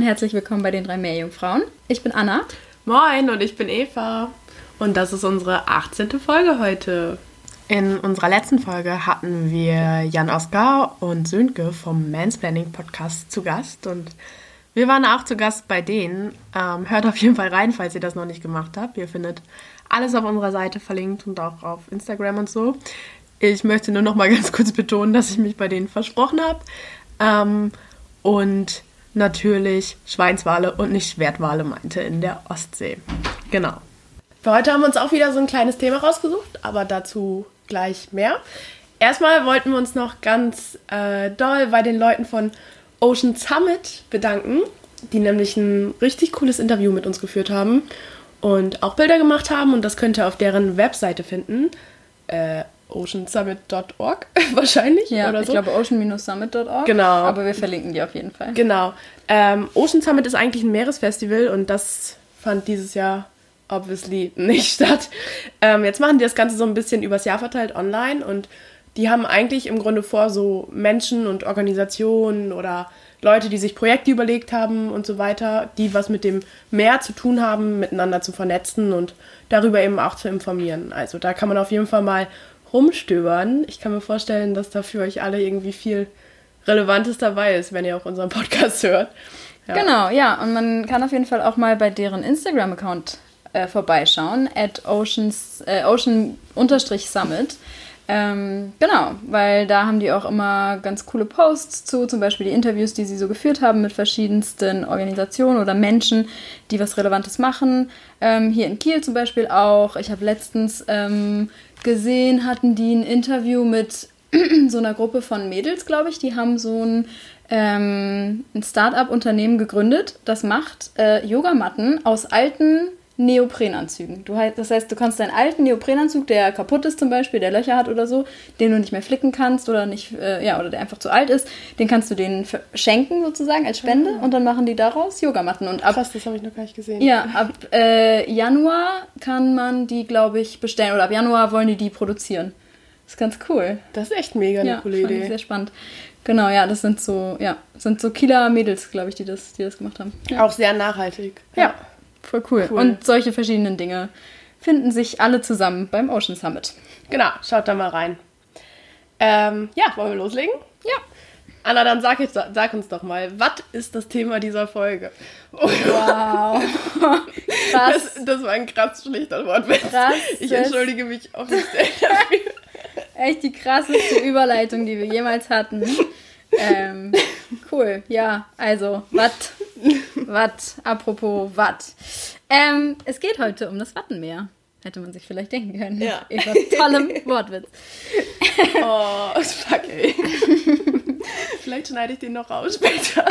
und herzlich willkommen bei den drei Meerjungfrauen. Ich bin Anna. Moin und ich bin Eva. Und das ist unsere 18. Folge heute. In unserer letzten Folge hatten wir Jan Oskar und Sönke vom Mansplaining Podcast zu Gast. Und wir waren auch zu Gast bei denen. Ähm, hört auf jeden Fall rein, falls ihr das noch nicht gemacht habt. Ihr findet alles auf unserer Seite verlinkt und auch auf Instagram und so. Ich möchte nur noch mal ganz kurz betonen, dass ich mich bei denen versprochen habe. Ähm, und natürlich Schweinswale und nicht Schwertwale meinte in der Ostsee. Genau. Für heute haben wir uns auch wieder so ein kleines Thema rausgesucht, aber dazu gleich mehr. Erstmal wollten wir uns noch ganz äh, doll bei den Leuten von Ocean Summit bedanken, die nämlich ein richtig cooles Interview mit uns geführt haben und auch Bilder gemacht haben und das könnt ihr auf deren Webseite finden. Äh, oceansummit.org wahrscheinlich Ja, oder ich so. glaube ocean-summit.org. Genau. Aber wir verlinken die auf jeden Fall. Genau. Ähm, Ocean Summit ist eigentlich ein Meeresfestival und das fand dieses Jahr obviously nicht statt. Ähm, jetzt machen die das Ganze so ein bisschen übers Jahr verteilt online und die haben eigentlich im Grunde vor, so Menschen und Organisationen oder Leute, die sich Projekte überlegt haben und so weiter, die was mit dem Meer zu tun haben, miteinander zu vernetzen und darüber eben auch zu informieren. Also da kann man auf jeden Fall mal rumstöbern. Ich kann mir vorstellen, dass da für euch alle irgendwie viel Relevantes dabei ist, wenn ihr auch unseren Podcast hört. Ja. Genau, ja. Und man kann auf jeden Fall auch mal bei deren Instagram-Account äh, vorbeischauen, at oceans, äh, ocean-summit. Ähm, genau, weil da haben die auch immer ganz coole Posts zu, zum Beispiel die Interviews, die sie so geführt haben mit verschiedensten Organisationen oder Menschen, die was Relevantes machen. Ähm, hier in Kiel zum Beispiel auch. Ich habe letztens ähm, gesehen, hatten die ein Interview mit so einer Gruppe von Mädels, glaube ich. Die haben so ein, ähm, ein Start-up-Unternehmen gegründet, das macht äh, Yogamatten aus alten Neoprenanzügen. Du, das heißt, du kannst deinen alten Neoprenanzug, der kaputt ist zum Beispiel, der Löcher hat oder so, den du nicht mehr flicken kannst oder nicht, äh, ja, oder der einfach zu alt ist, den kannst du denen schenken sozusagen als Spende und dann machen die daraus Yogamatten. Und ab Krass, das habe ich noch gar nicht gesehen. ja, ab äh, Januar kann man die, glaube ich, bestellen. Oder ab Januar wollen die die produzieren. Das ist ganz cool. Das ist echt mega eine Ja, coole Idee. sehr spannend. Genau, ja, das sind so, ja, sind so Kieler Mädels, glaube ich, die das, die das gemacht haben. Ja, Auch sehr nachhaltig. ja voll cool. Cool. Und solche verschiedenen Dinge finden sich alle zusammen beim Ocean Summit. Genau, schaut da mal rein. Ähm, ja, wollen wir loslegen? Ja. Anna, dann sag, ich, sag uns doch mal, was ist das Thema dieser Folge? Wow. Krass. Das, das war ein krass schlichter Wortwitz. Krass. Ich entschuldige mich offiziell dafür. Echt die krasseste Überleitung, die wir jemals hatten. Ähm, cool, ja, also, wat, wat, apropos wat. Ähm, es geht heute um das Wattenmeer. Hätte man sich vielleicht denken können. Ja. Über tollem Wortwitz. Oh, fuck, ey. Vielleicht schneide ich den noch raus später.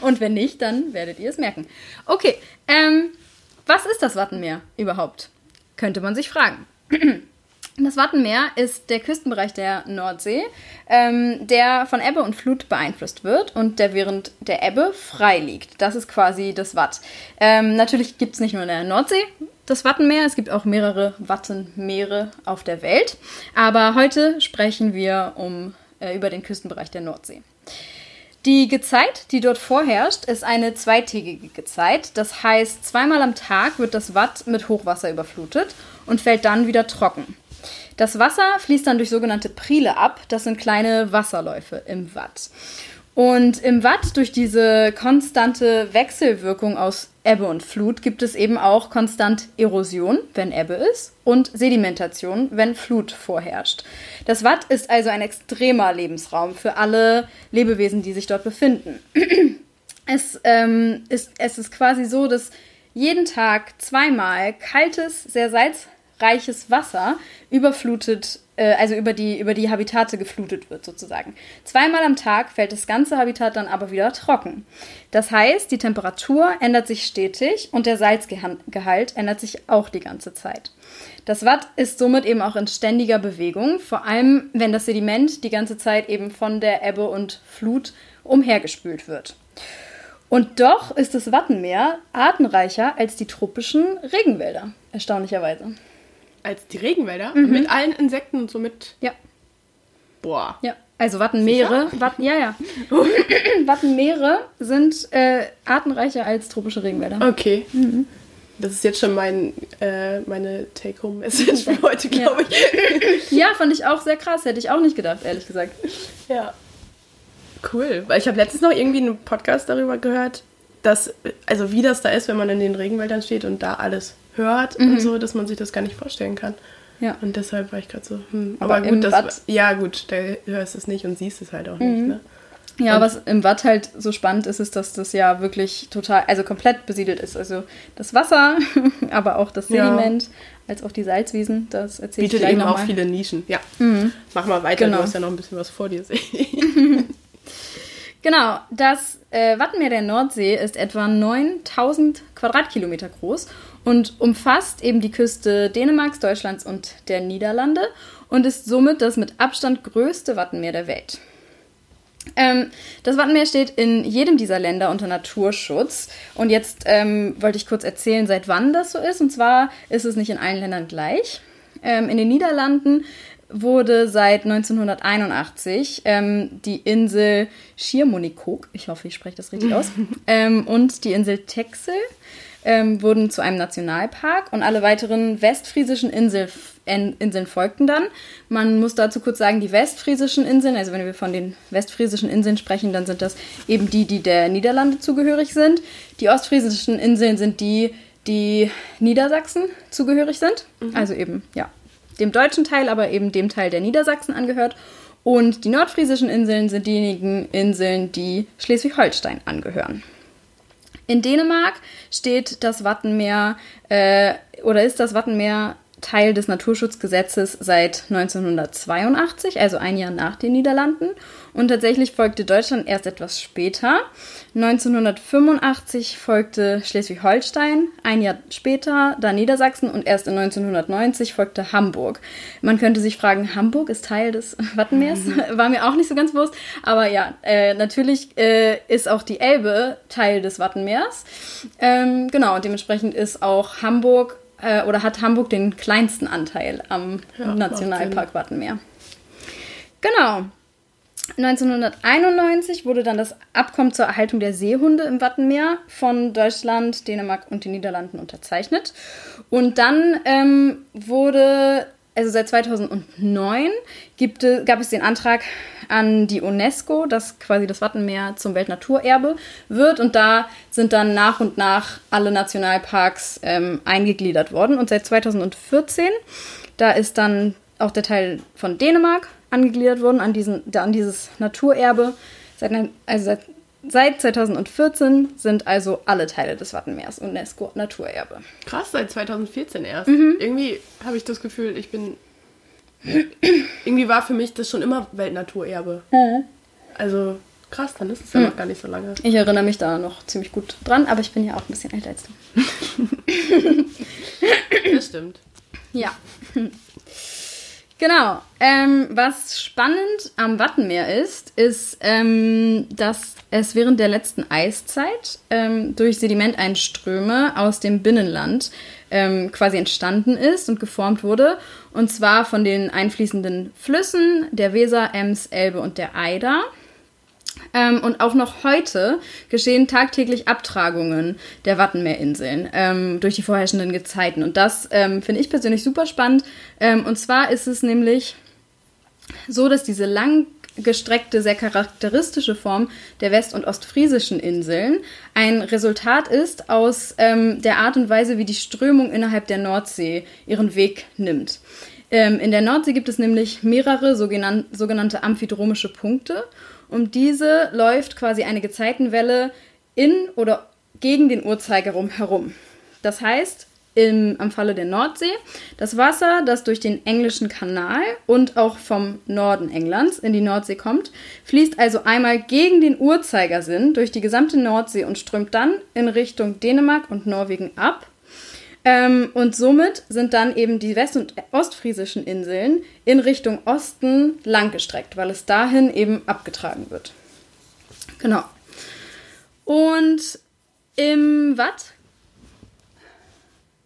Und wenn nicht, dann werdet ihr es merken. Okay, ähm, was ist das Wattenmeer überhaupt? Könnte man sich fragen. Das Wattenmeer ist der Küstenbereich der Nordsee, ähm, der von Ebbe und Flut beeinflusst wird und der während der Ebbe frei liegt. Das ist quasi das Watt. Ähm, natürlich gibt es nicht nur in der Nordsee das Wattenmeer, es gibt auch mehrere Wattenmeere auf der Welt. Aber heute sprechen wir um, äh, über den Küstenbereich der Nordsee. Die Gezeit, die dort vorherrscht, ist eine zweitägige Gezeit. Das heißt, zweimal am Tag wird das Watt mit Hochwasser überflutet und fällt dann wieder trocken. Das Wasser fließt dann durch sogenannte Prile ab. Das sind kleine Wasserläufe im Watt. Und im Watt durch diese konstante Wechselwirkung aus Ebbe und Flut gibt es eben auch konstant Erosion, wenn Ebbe ist, und Sedimentation, wenn Flut vorherrscht. Das Watt ist also ein extremer Lebensraum für alle Lebewesen, die sich dort befinden. Es, ähm, ist, es ist quasi so, dass jeden Tag zweimal kaltes, sehr salzreiches Wasser überflutet äh, also über die, über die Habitate geflutet wird sozusagen. Zweimal am Tag fällt das ganze Habitat dann aber wieder trocken. Das heißt, die Temperatur ändert sich stetig und der Salzgehalt ändert sich auch die ganze Zeit. Das Watt ist somit eben auch in ständiger Bewegung, vor allem wenn das Sediment die ganze Zeit eben von der Ebbe und Flut umhergespült wird. Und doch ist das Wattenmeer artenreicher als die tropischen Regenwälder, erstaunlicherweise als die Regenwälder mhm. mit allen Insekten und so mit. Ja. Boah. Ja. Also Wattenmeere, Watten, ja, ja. Wattenmeere sind äh, artenreicher als tropische Regenwälder. Okay. Mhm. Das ist jetzt schon mein, äh, meine Take-Home-Message für heute, glaube ja. ich. ja, fand ich auch sehr krass. Hätte ich auch nicht gedacht, ehrlich gesagt. Ja. Cool. Weil ich habe letztens noch irgendwie einen Podcast darüber gehört, dass, also wie das da ist, wenn man in den Regenwäldern steht und da alles hört mhm. und so, dass man sich das gar nicht vorstellen kann. Ja. Und deshalb war ich gerade so, hm. Aber, Aber gut, das, Watt ja gut, da hörst du es nicht und siehst es halt auch mhm. nicht, ne? Ja, und was im Watt halt so spannend ist, ist, dass das ja wirklich total, also komplett besiedelt ist. Also das Wasser, aber auch das Sediment, ja. als auch die Salzwiesen, das ich gleich eben auch viele Nischen. Ja, mhm. mach mal weiter, genau. du hast ja noch ein bisschen was vor dir, Genau, das äh, Wattenmeer der Nordsee ist etwa 9000 Quadratkilometer groß und umfasst eben die Küste Dänemarks, Deutschlands und der Niederlande und ist somit das mit Abstand größte Wattenmeer der Welt. Ähm, das Wattenmeer steht in jedem dieser Länder unter Naturschutz. Und jetzt ähm, wollte ich kurz erzählen, seit wann das so ist. Und zwar ist es nicht in allen Ländern gleich. Ähm, in den Niederlanden wurde seit 1981 ähm, die Insel Schiermonnikoog, ich hoffe, ich spreche das richtig aus, ähm, und die Insel Texel ähm, wurden zu einem Nationalpark und alle weiteren westfriesischen Insel, Inseln folgten dann. Man muss dazu kurz sagen, die westfriesischen Inseln, also wenn wir von den westfriesischen Inseln sprechen, dann sind das eben die, die der Niederlande zugehörig sind. Die ostfriesischen Inseln sind die, die Niedersachsen zugehörig sind. Mhm. Also eben, ja, dem deutschen Teil, aber eben dem Teil der Niedersachsen angehört. Und die nordfriesischen Inseln sind diejenigen Inseln, die Schleswig-Holstein angehören. In Dänemark steht das Wattenmeer äh, oder ist das Wattenmeer Teil des Naturschutzgesetzes seit 1982, also ein Jahr nach den Niederlanden. Und tatsächlich folgte Deutschland erst etwas später. 1985 folgte Schleswig-Holstein, ein Jahr später dann Niedersachsen und erst in 1990 folgte Hamburg. Man könnte sich fragen, Hamburg ist Teil des Wattenmeers? Mhm. War mir auch nicht so ganz bewusst. Aber ja, äh, natürlich äh, ist auch die Elbe Teil des Wattenmeers. Ähm, genau, und dementsprechend ist auch Hamburg äh, oder hat Hamburg den kleinsten Anteil am ja, Nationalpark Wattenmeer. Genau. 1991 wurde dann das Abkommen zur Erhaltung der Seehunde im Wattenmeer von Deutschland, Dänemark und den Niederlanden unterzeichnet. Und dann ähm, wurde also seit 2009 gibt, gab es den Antrag an die UNESCO, dass quasi das Wattenmeer zum Weltnaturerbe wird. Und da sind dann nach und nach alle Nationalparks ähm, eingegliedert worden. Und seit 2014, da ist dann auch der Teil von Dänemark angegliedert worden an, diesen, an dieses Naturerbe. Seit, also seit, seit 2014 sind also alle Teile des Wattenmeers UNESCO Naturerbe. Krass, seit 2014 erst. Mhm. Irgendwie habe ich das Gefühl, ich bin. Irgendwie war für mich das schon immer Weltnaturerbe. Mhm. Also krass, dann ist es ja mhm. noch gar nicht so lange. Ich erinnere mich da noch ziemlich gut dran, aber ich bin ja auch ein bisschen älter als du. das stimmt. Ja. Genau. Ähm, was spannend am Wattenmeer ist, ist, ähm, dass es während der letzten Eiszeit ähm, durch Sedimenteinströme aus dem Binnenland ähm, quasi entstanden ist und geformt wurde. Und zwar von den einfließenden Flüssen der Weser, Ems, Elbe und der Eider. Ähm, und auch noch heute geschehen tagtäglich Abtragungen der Wattenmeerinseln ähm, durch die vorherrschenden Gezeiten. Und das ähm, finde ich persönlich super spannend. Ähm, und zwar ist es nämlich so, dass diese lang langgestreckte, sehr charakteristische Form der west- und ostfriesischen Inseln ein Resultat ist aus ähm, der Art und Weise, wie die Strömung innerhalb der Nordsee ihren Weg nimmt. Ähm, in der Nordsee gibt es nämlich mehrere sogenannte amphidromische Punkte. Um diese läuft quasi eine Gezeitenwelle in oder gegen den Uhrzeigerum herum. Das heißt, im, am Falle der Nordsee, das Wasser, das durch den englischen Kanal und auch vom Norden Englands in die Nordsee kommt, fließt also einmal gegen den Uhrzeigersinn durch die gesamte Nordsee und strömt dann in Richtung Dänemark und Norwegen ab. Ähm, und somit sind dann eben die west- und ostfriesischen Inseln in Richtung Osten langgestreckt, weil es dahin eben abgetragen wird. Genau. Und im Watt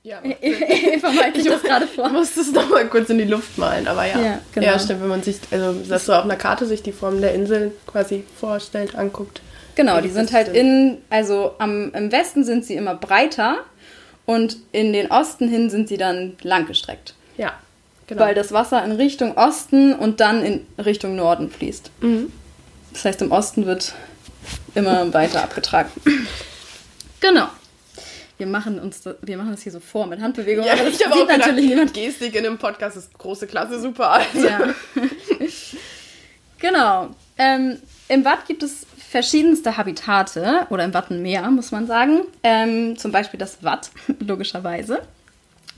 ja, Eva malt sich das gerade vor. Ich musste es nochmal kurz in die Luft malen, aber ja. Ja, genau. ja, stimmt, wenn man sich, also dass so auf einer Karte sich die Form der Insel quasi vorstellt, anguckt. Genau, die sind halt in, also am, im Westen sind sie immer breiter und in den Osten hin sind sie dann langgestreckt. Ja, genau. Weil das Wasser in Richtung Osten und dann in Richtung Norden fließt. Mhm. Das heißt, im Osten wird immer weiter abgetragen. Genau. Wir machen uns das, wir machen das hier so vor mit Handbewegungen, Ja, aber das ich habe sieht auch gedacht, natürlich niemand. Gestik in einem Podcast ist große Klasse, super. Also. Ja. genau. Ähm, Im Watt gibt es verschiedenste Habitate oder im Wattenmeer, muss man sagen. Ähm, zum Beispiel das Watt, logischerweise.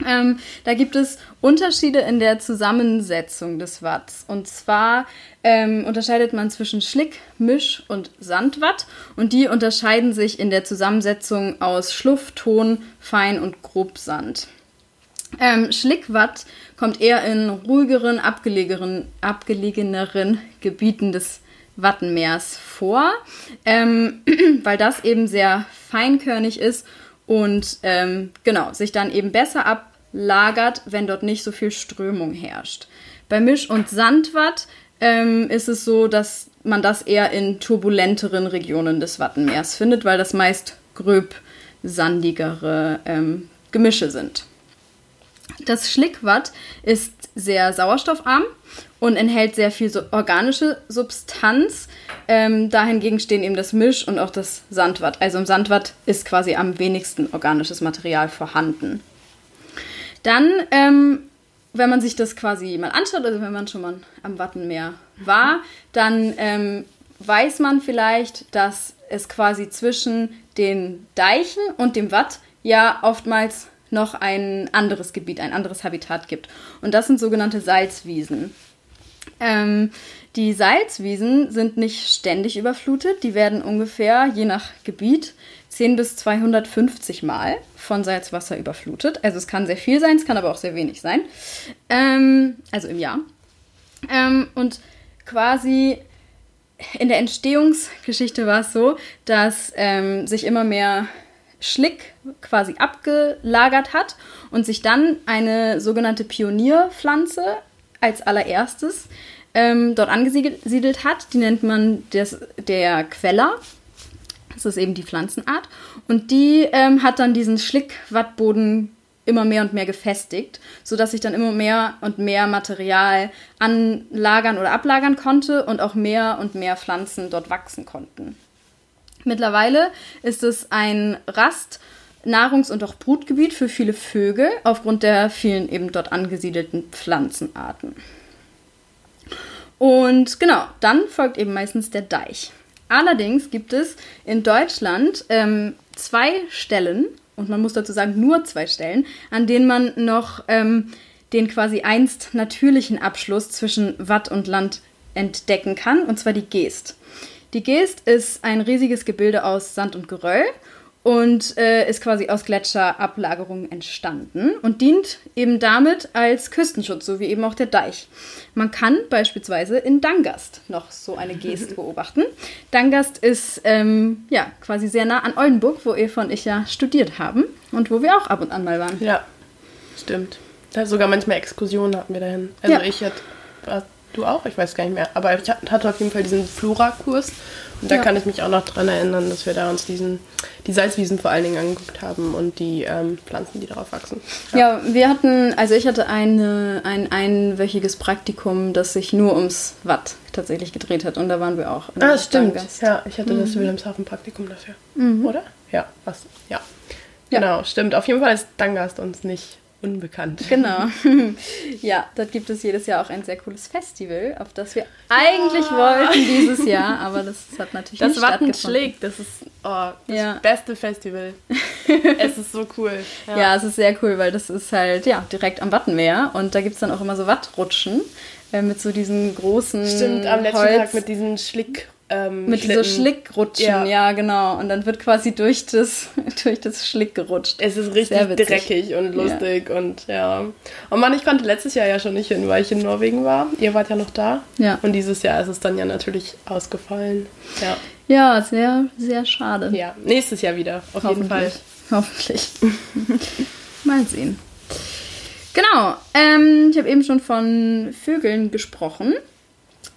Ähm, da gibt es Unterschiede in der Zusammensetzung des Watts. Und zwar ähm, unterscheidet man zwischen Schlick, Misch und Sandwatt. Und die unterscheiden sich in der Zusammensetzung aus Schluff, Ton, Fein und Grobsand. Ähm, Schlickwatt kommt eher in ruhigeren, abgelegeneren Gebieten des Wattenmeers vor, ähm, weil das eben sehr feinkörnig ist und ähm, genau sich dann eben besser ablagert, wenn dort nicht so viel Strömung herrscht. Bei Misch- und Sandwatt ähm, ist es so, dass man das eher in turbulenteren Regionen des Wattenmeers findet, weil das meist gröb sandigere ähm, Gemische sind. Das Schlickwatt ist sehr sauerstoffarm und enthält sehr viel so organische Substanz. Ähm, dahingegen stehen eben das Misch und auch das Sandwatt. Also im Sandwatt ist quasi am wenigsten organisches Material vorhanden. Dann, ähm, wenn man sich das quasi mal anschaut, also wenn man schon mal am Wattenmeer war, dann ähm, weiß man vielleicht, dass es quasi zwischen den Deichen und dem Watt ja oftmals noch ein anderes Gebiet, ein anderes Habitat gibt. Und das sind sogenannte Salzwiesen. Ähm, die Salzwiesen sind nicht ständig überflutet, die werden ungefähr, je nach Gebiet, 10 bis 250 Mal von Salzwasser überflutet. Also es kann sehr viel sein, es kann aber auch sehr wenig sein. Ähm, also im Jahr. Ähm, und quasi in der Entstehungsgeschichte war es so, dass ähm, sich immer mehr Schlick quasi abgelagert hat und sich dann eine sogenannte Pionierpflanze als allererstes ähm, dort angesiedelt hat. Die nennt man des, der Queller. Das ist eben die Pflanzenart. Und die ähm, hat dann diesen Schlickwattboden immer mehr und mehr gefestigt, sodass sich dann immer mehr und mehr Material anlagern oder ablagern konnte und auch mehr und mehr Pflanzen dort wachsen konnten. Mittlerweile ist es ein Rast-, Nahrungs- und auch Brutgebiet für viele Vögel aufgrund der vielen eben dort angesiedelten Pflanzenarten. Und genau, dann folgt eben meistens der Deich. Allerdings gibt es in Deutschland ähm, zwei Stellen, und man muss dazu sagen nur zwei Stellen, an denen man noch ähm, den quasi einst natürlichen Abschluss zwischen Watt und Land entdecken kann, und zwar die Geest. Die Geest ist ein riesiges Gebilde aus Sand und Geröll und äh, ist quasi aus Gletscherablagerungen entstanden und dient eben damit als Küstenschutz, so wie eben auch der Deich. Man kann beispielsweise in Dangast noch so eine Geest beobachten. Dangast ist ähm, ja quasi sehr nah an Oldenburg, wo Eva und ich ja studiert haben und wo wir auch ab und an mal waren. Ja, stimmt. Da sogar manchmal Exkursionen hatten wir dahin. Also Ja. ich hatte, war Du auch? Ich weiß gar nicht mehr. Aber ich hatte auf jeden Fall diesen Flora-Kurs. Und da Ja. kann ich mich auch noch dran erinnern, dass wir da uns diesen, die Salzwiesen vor allen Dingen angeguckt haben und die ähm, Pflanzen, die darauf wachsen. Ja, wir hatten, also ich hatte eine, ein einwöchiges Praktikum, das sich nur ums Watt tatsächlich gedreht hat. Und da waren wir auch. Ah, stimmt. Stammgast. Ja, ich hatte das Wilhelmshaven-Praktikum dafür. Oder? Ja, was? Ja. Ja. Genau, stimmt. Auf jeden Fall ist Dangast uns nicht unbekannt. Genau. ja, dort gibt es jedes Jahr auch ein sehr cooles Festival, auf das wir eigentlich wollten dieses Jahr, aber das hat natürlich Das nicht Watten schlägt, das ist oh, das Ja. beste Festival. es ist so cool. Ja. es ist sehr cool, weil das ist halt ja direkt am Wattenmeer und da gibt es dann auch immer so Wattrutschen äh, mit so diesen großen Stimmt, am letzten Holz, Tag mit diesen Schlick. Ähm, mit so Schlitten. Schlickrutschen, Ja. ja. genau. Und dann wird quasi durch das, durch das Schlick gerutscht. Es ist richtig dreckig und lustig und ja. Und man, ich konnte letztes Jahr ja schon nicht hin, weil ich in Norwegen war. Ihr wart ja noch da. Ja. Und dieses Jahr ist es dann ja natürlich ausgefallen. Ja. Ja, sehr, sehr schade. Ja, nächstes Jahr wieder, auf jeden Fall. Hoffentlich. Mal sehen. Genau, ähm, ich habe eben schon von Vögeln gesprochen.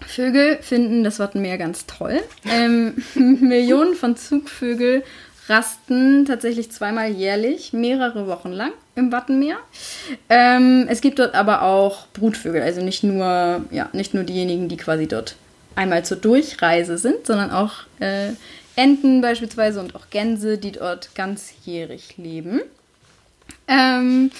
Vögel finden das Wattenmeer ganz toll. Ähm, Millionen von Zugvögel rasten tatsächlich zweimal jährlich, mehrere Wochen lang im Wattenmeer. Ähm, es gibt dort aber auch Brutvögel, also nicht nur, ja, nicht nur diejenigen, die quasi dort einmal zur Durchreise sind, sondern auch äh, Enten beispielsweise und auch Gänse, die dort ganzjährig leben. Ähm,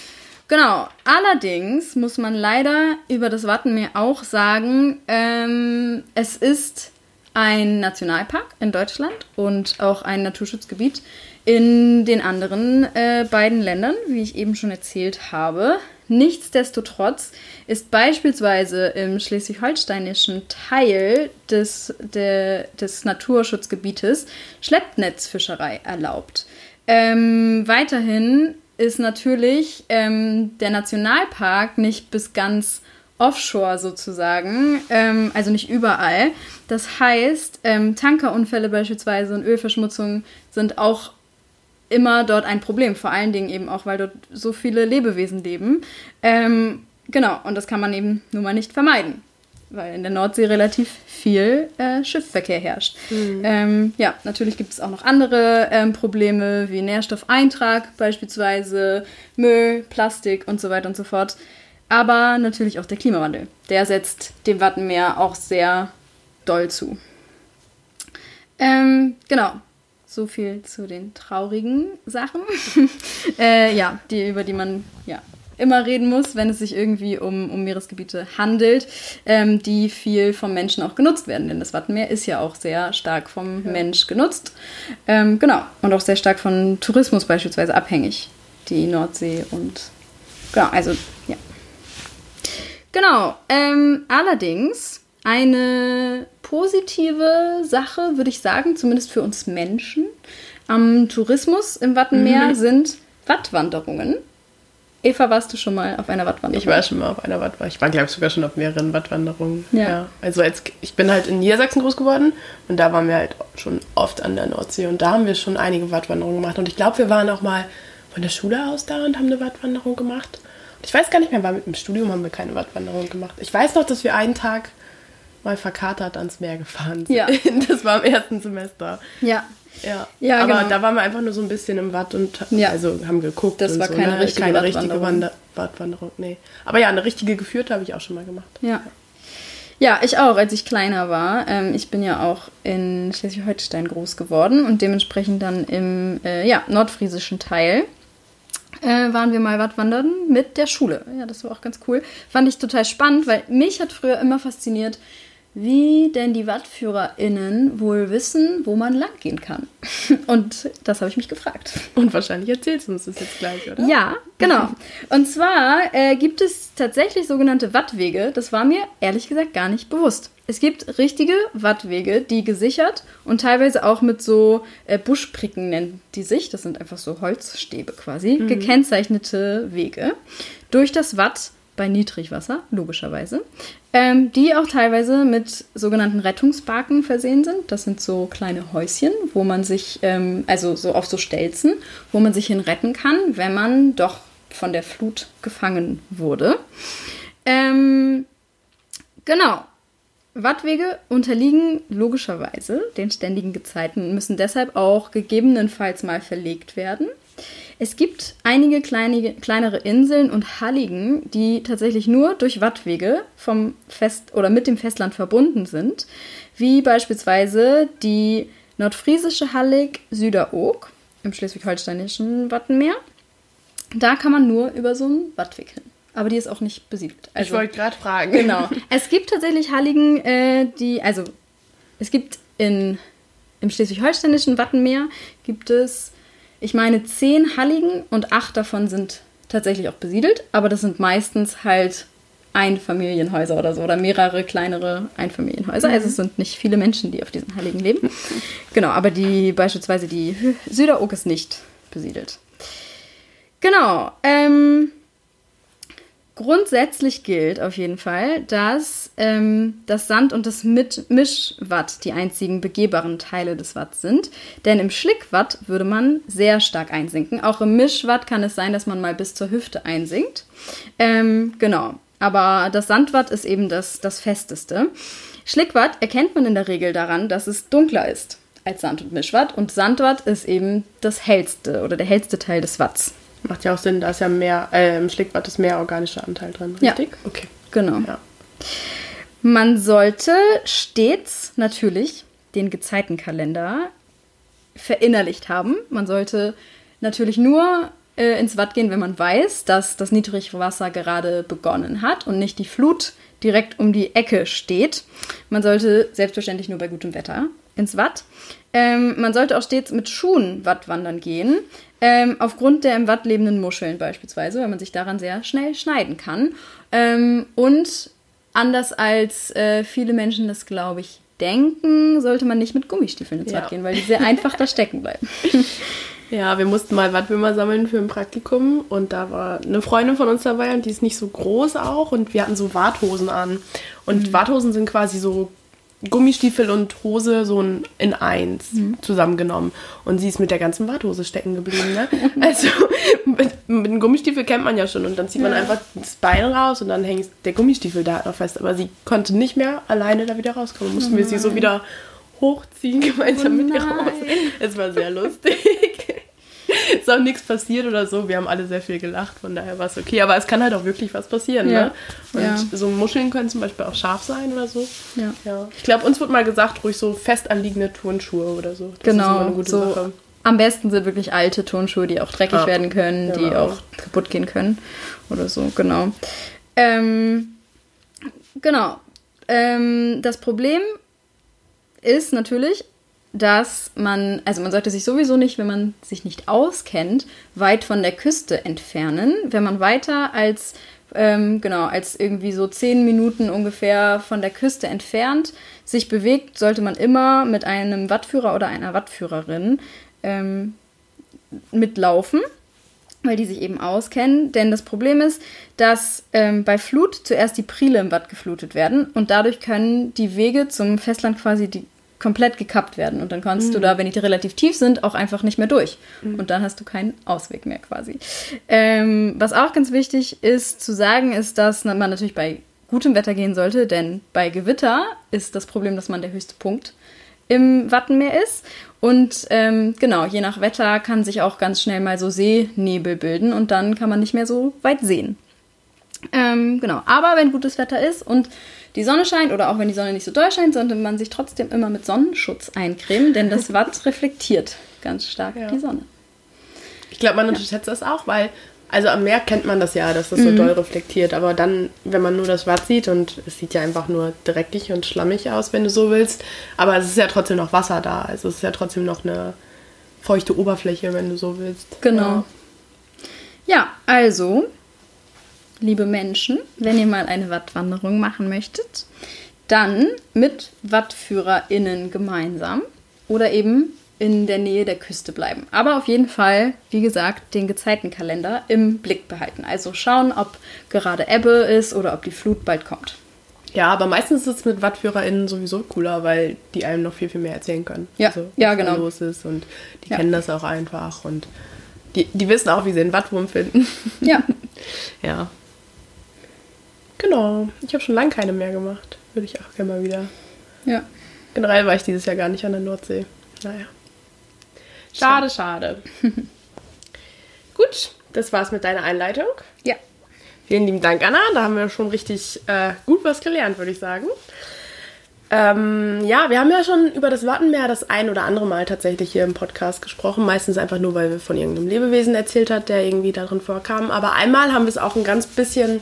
genau. Allerdings muss man leider über das Wattenmeer auch sagen, ähm, es ist ein Nationalpark in Deutschland und auch ein Naturschutzgebiet in den anderen äh, beiden Ländern, wie ich eben schon erzählt habe. Nichtsdestotrotz ist beispielsweise im schleswig-holsteinischen Teil des, der, des Naturschutzgebietes Schleppnetzfischerei erlaubt. Ähm, weiterhin ist natürlich ähm, der Nationalpark nicht bis ganz offshore sozusagen, ähm, also nicht überall. Das heißt, ähm, Tankerunfälle beispielsweise und Ölverschmutzung sind auch immer dort ein Problem, vor allen Dingen eben auch, weil dort so viele Lebewesen leben. Ähm, genau, und das kann man eben nun mal nicht vermeiden, weil in der Nordsee relativ viel äh, Schiffsverkehr herrscht. Ähm, ja, natürlich gibt es auch noch andere ähm, Probleme wie Nährstoffeintrag beispielsweise, Müll, Plastik und so weiter und so fort. Aber natürlich auch der Klimawandel. Der setzt dem Wattenmeer auch sehr doll zu. Ähm, genau. So viel zu den traurigen Sachen. äh, ja, die, über die man ja immer reden muss, wenn es sich irgendwie um, um Meeresgebiete handelt, ähm, die viel vom Menschen auch genutzt werden. Denn das Wattenmeer ist ja auch sehr stark vom Mensch genutzt. Ähm, genau. Und auch sehr stark von Tourismus beispielsweise abhängig. Die Nordsee und genau, also ja. Genau. Ähm, allerdings eine positive Sache, würde ich sagen, zumindest für uns Menschen, am Tourismus im Wattenmeer sind Wattwanderungen. Eva, warst du schon mal auf einer Wattwanderung? Ich war schon mal auf einer Wattwanderung. Ich war, glaube ich, sogar schon auf mehreren Wattwanderungen. Ja. Also als, ich bin halt in Niedersachsen groß geworden und da waren wir halt schon oft an der Nordsee und da haben wir schon einige Wattwanderungen gemacht. Und ich glaube, wir waren auch mal von der Schule aus da und haben eine Wattwanderung gemacht. Und ich weiß gar nicht mehr, weil mit dem Studium haben wir keine Wattwanderung gemacht. Ich weiß noch, dass wir einen Tag mal verkatert ans Meer gefahren sind. Ja. Das war im ersten Semester. Ja. Ja, Ja, aber genau. da waren wir einfach nur so ein bisschen im Watt und Ja. also haben geguckt. Das war so, keine ne? richtige keine richtige. Wander Wattwanderung. Nee. Aber ja, eine richtige geführte habe ich auch schon mal gemacht. Ja. Ja, ich auch, als ich kleiner war. Ähm, ich bin ja auch in Schleswig-Holstein groß geworden und dementsprechend dann im äh, ja, nordfriesischen Teil äh, waren wir mal Wattwandern mit der Schule. Ja, das war auch ganz cool. Fand ich total spannend, weil mich hat früher immer fasziniert, wie denn die WattführerInnen wohl wissen, wo man lang gehen kann. Und das habe ich mich gefragt. Und wahrscheinlich erzählst du uns das jetzt gleich, oder? Ja, genau. Und zwar äh, gibt es tatsächlich sogenannte Wattwege. Das war mir ehrlich gesagt gar nicht bewusst. Es gibt richtige Wattwege, die gesichert und teilweise auch mit so äh, Buschpricken nennen die sich. Das sind einfach so Holzstäbe quasi. Gekennzeichnete Wege durch das Watt bei Niedrigwasser, logischerweise, ähm, die auch teilweise mit sogenannten Rettungsbarken versehen sind. Das sind so kleine Häuschen, wo man sich, ähm, also so auf so Stelzen, wo man sich hin retten kann, wenn man doch von der Flut gefangen wurde. Ähm, Genau. Wattwege unterliegen logischerweise den ständigen Gezeiten und müssen deshalb auch gegebenenfalls mal verlegt werden. Es gibt einige kleine, kleinere Inseln und Halligen, die tatsächlich nur durch Wattwege vom Fest oder mit dem Festland verbunden sind, wie beispielsweise die nordfriesische Hallig Süderoog im schleswig-holsteinischen Wattenmeer. Da kann man nur über so einen Wattweg hin. Aber die ist auch nicht besiedelt. ich wollte gerade fragen. Genau. Es gibt tatsächlich Halligen, äh, die, also es gibt in, im schleswig-holsteinischen Wattenmeer gibt es, ich meine, zehn Halligen und acht davon sind tatsächlich auch besiedelt, aber das sind meistens halt Einfamilienhäuser oder so oder mehrere kleinere Einfamilienhäuser. Also es sind nicht viele Menschen, die auf diesen Heiligen leben. Genau, aber die beispielsweise die Süderoog ist nicht besiedelt. Genau. Ähm, grundsätzlich gilt auf jeden Fall, dass ähm, das Sand und das Mit Mischwatt die einzigen begehbaren Teile des Watts sind. Denn im Schlickwatt würde man sehr stark einsinken. Auch im Mischwatt kann es sein, dass man mal bis zur Hüfte einsinkt. Ähm, genau. Aber das Sandwatt ist eben das, das festeste. Schlickwatt erkennt man in der Regel daran, dass es dunkler ist als Sand- und Mischwatt. Und Sandwatt ist eben das hellste oder der hellste Teil des Watts. Macht ja auch Sinn, da ist ja mehr, äh, im Schlickwatt ist mehr organischer Anteil drin, richtig? Ja. Okay. Genau. Ja. Man sollte stets natürlich den Gezeitenkalender verinnerlicht haben. Man sollte natürlich nur äh, ins Watt gehen, wenn man weiß, dass das Niedrigwasser gerade begonnen hat und nicht die Flut direkt um die Ecke steht. Man sollte selbstverständlich nur bei gutem Wetter ins Watt. Ähm, man sollte auch stets mit Schuhen Wattwandern gehen, ähm, aufgrund der im Watt lebenden Muscheln beispielsweise, weil man sich daran sehr schnell schneiden kann. Ähm, und anders als äh, viele Menschen das, glaube ich, denken, sollte man nicht mit Gummistiefeln ins ja. Watt gehen, weil die sehr einfach da stecken bleiben. Ja, wir mussten mal Wattwürmer sammeln für ein Praktikum und da war eine Freundin von uns dabei und die ist nicht so groß auch und wir hatten so Warthosen an. Und mhm. Warthosen sind quasi so Gummistiefel und Hose so in eins mhm. zusammengenommen. Und sie ist mit der ganzen Warthose stecken geblieben. Ne? also mit, mit einem Gummistiefel kennt man ja schon und dann zieht man ja. einfach das Bein raus und dann hängt der Gummistiefel da noch fest. Aber sie konnte nicht mehr alleine da wieder rauskommen. Mussten oh wir sie so wieder hochziehen gemeinsam oh mit ihr raus. Es war sehr lustig. ist auch nichts passiert oder so. Wir haben alle sehr viel gelacht, von daher war es okay. Aber es kann halt auch wirklich was passieren. Ja. Ne? Und ja. so Muscheln können zum Beispiel auch scharf sein oder so. Ja. ja. Ich glaube, uns wird mal gesagt, ruhig so fest anliegende Turnschuhe oder so. Das genau. so Sache. Am besten sind wirklich alte Turnschuhe, die auch dreckig ah. werden können, die genau. auch kaputt gehen können oder so, genau. Ähm, genau. Ähm, das Problem ist natürlich, dass man, also man sollte sich sowieso nicht, wenn man sich nicht auskennt, weit von der Küste entfernen. Wenn man weiter als, ähm, genau, als irgendwie so zehn Minuten ungefähr von der Küste entfernt sich bewegt, sollte man immer mit einem Wattführer oder einer Wattführerin ähm, mitlaufen weil die sich eben auskennen. Denn das Problem ist, dass ähm, bei Flut zuerst die Prile im Watt geflutet werden und dadurch können die Wege zum Festland quasi die komplett gekappt werden. Und dann kannst mhm. du da, wenn die relativ tief sind, auch einfach nicht mehr durch. Mhm. Und dann hast du keinen Ausweg mehr quasi. Ähm, was auch ganz wichtig ist zu sagen, ist, dass man natürlich bei gutem Wetter gehen sollte, denn bei Gewitter ist das Problem, dass man der höchste Punkt im Wattenmeer ist. Und ähm, genau, je nach Wetter kann sich auch ganz schnell mal so Seenebel bilden und dann kann man nicht mehr so weit sehen. Ähm, genau, aber wenn gutes Wetter ist und die Sonne scheint oder auch wenn die Sonne nicht so doll scheint, sollte man sich trotzdem immer mit Sonnenschutz eincremen, denn das Watt reflektiert ganz stark ja. die Sonne. Ich glaube, man unterschätzt ja. das auch, weil, also am Meer kennt man das ja, dass das so mhm. doll reflektiert, aber dann, wenn man nur das Watt sieht und es sieht ja einfach nur dreckig und schlammig aus, wenn du so willst, aber es ist ja trotzdem noch Wasser da, also es ist ja trotzdem noch eine feuchte Oberfläche, wenn du so willst. Genau. Ja, ja also liebe Menschen, wenn ihr mal eine Wattwanderung machen möchtet, dann mit WattführerInnen gemeinsam oder eben in der Nähe der Küste bleiben. Aber auf jeden Fall, wie gesagt, den Gezeitenkalender im Blick behalten. Also schauen, ob gerade Ebbe ist oder ob die Flut bald kommt. Ja, aber meistens ist es mit WattführerInnen sowieso cooler, weil die einem noch viel, viel mehr erzählen können. Ja, also, ja genau. los ist und die ja. kennen das auch einfach und die, die wissen auch, wie sie den Wattwurm finden. Ja. ja. Genau. Ich habe schon lange keine mehr gemacht. Würde ich auch gerne mal wieder. Ja. Generell war ich dieses Jahr gar nicht an der Nordsee. Naja. Schade, schade. Gut, das war's mit deiner Einleitung. Ja. Vielen lieben Dank, Anna. Da haben wir schon richtig äh, gut was gelernt, würde ich sagen. Ähm, ja, wir haben ja schon über das Wattenmeer das ein oder andere Mal tatsächlich hier im Podcast gesprochen. Meistens einfach nur, weil wir von irgendeinem Lebewesen erzählt hat, der irgendwie darin vorkam. Aber einmal haben wir es auch ein ganz bisschen,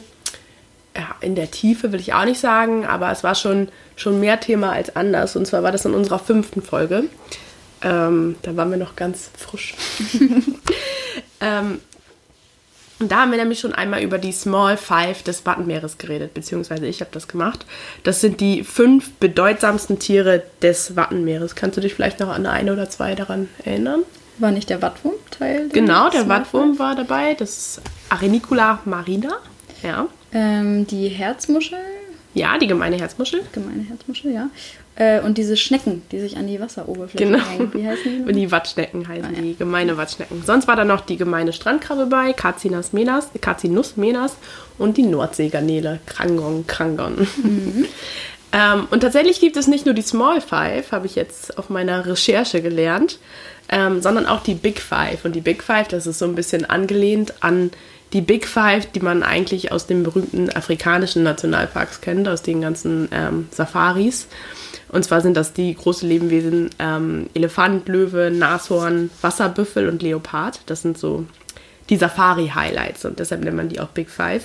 in der Tiefe will ich auch nicht sagen, aber es war schon, schon mehr Thema als anders. Und zwar war das in unserer fünften Folge. Ähm, da waren wir noch ganz frisch. ähm, und da haben wir nämlich schon einmal über die Small Five des Wattenmeeres geredet, beziehungsweise ich habe das gemacht. Das sind die fünf bedeutsamsten Tiere des Wattenmeeres. Kannst du dich vielleicht noch an eine oder zwei daran erinnern? War nicht der Wattwurm Teil? Genau, der Wattwurm war dabei. Das ist Arenicula marina. Ja. Ähm, die Herzmuschel. Ja, die gemeine Herzmuschel. Gemeine Herzmuschel, ja. Äh, und diese Schnecken, die sich an die Wasseroberfläche Genau. hängen. Wie heißen die? Die Wattschnecken heißen Ah, ja. die, gemeine Wattschnecken. Sonst war da noch die gemeine Strandkrabbe bei, Carcinus menas, Carcinus menas und die Nordseegarnele, Krangon, Krangon. ähm, und tatsächlich gibt es nicht nur die Small Five, habe ich jetzt auf meiner Recherche gelernt, ähm, sondern auch die Big Five. Und die Big Five, das ist so ein bisschen angelehnt an die Big Five, die man eigentlich aus den berühmten afrikanischen Nationalparks kennt, aus den ganzen ähm, Safaris. Und zwar sind das die großen Lebewesen ähm, Elefant, Löwe, Nashorn, Wasserbüffel und Leopard. Das sind so die Safari-Highlights und deshalb nennt man die auch Big Five.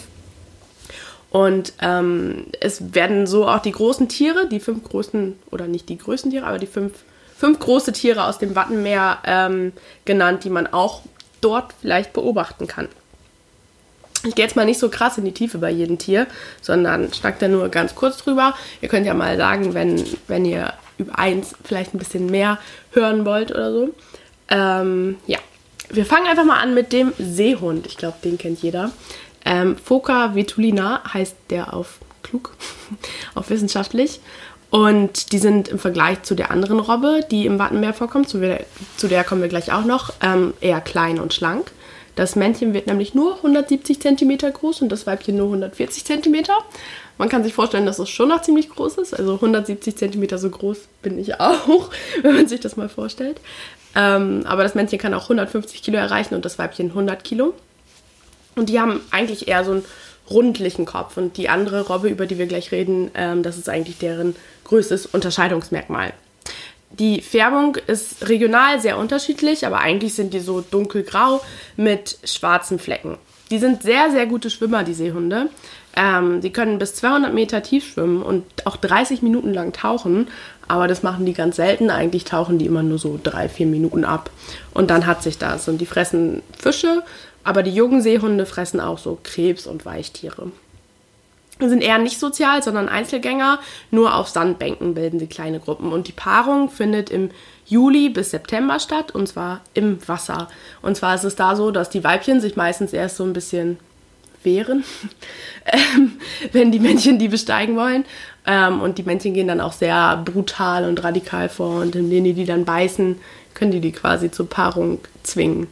Und ähm, es werden so auch die großen Tiere, die fünf großen, oder nicht die größten Tiere, aber die fünf, fünf große Tiere aus dem Wattenmeer ähm, genannt, die man auch dort vielleicht beobachten kann. Ich gehe jetzt mal nicht so krass in die Tiefe bei jedem Tier, sondern schnack da nur ganz kurz drüber. Ihr könnt ja mal sagen, wenn, wenn ihr über eins vielleicht ein bisschen mehr hören wollt oder so. Ähm, ja, wir fangen einfach mal an mit dem Seehund. Ich glaube, den kennt jeder. Ähm, Phoca vetulina heißt der auf klug, auf wissenschaftlich. Und die sind im Vergleich zu der anderen Robbe, die im Wattenmeer vorkommt, zu der, zu der kommen wir gleich auch noch, ähm, eher klein und schlank. Das Männchen wird nämlich nur 170 cm groß und das Weibchen nur 140 cm. Man kann sich vorstellen, dass es schon noch ziemlich groß ist. Also 170 cm so groß bin ich auch, wenn man sich das mal vorstellt. Ähm, aber das Männchen kann auch 150 Kilo erreichen und das Weibchen 100 Kilo. Und die haben eigentlich eher so einen rundlichen Kopf. Und die andere Robbe, über die wir gleich reden, ähm, das ist eigentlich deren größtes Unterscheidungsmerkmal. Die Färbung ist regional sehr unterschiedlich, aber eigentlich sind die so dunkelgrau mit schwarzen Flecken. Die sind sehr, sehr gute Schwimmer, die Seehunde. Ähm, die können bis 200 Meter tief schwimmen und auch 30 Minuten lang tauchen, aber das machen die ganz selten. Eigentlich tauchen die immer nur so drei, vier Minuten ab und dann hat sich das. Und die fressen Fische, aber die jungen Seehunde fressen auch so Krebs und Weichtiere sind eher nicht sozial, sondern Einzelgänger. Nur auf Sandbänken bilden sie kleine Gruppen. Und die Paarung findet im Juli bis September statt, und zwar im Wasser. Und zwar ist es da so, dass die Weibchen sich meistens erst so ein bisschen wehren, ähm, wenn die Männchen die besteigen wollen. Ähm, und die Männchen gehen dann auch sehr brutal und radikal vor. Und indem die die dann beißen, können die die quasi zur Paarung zwingen.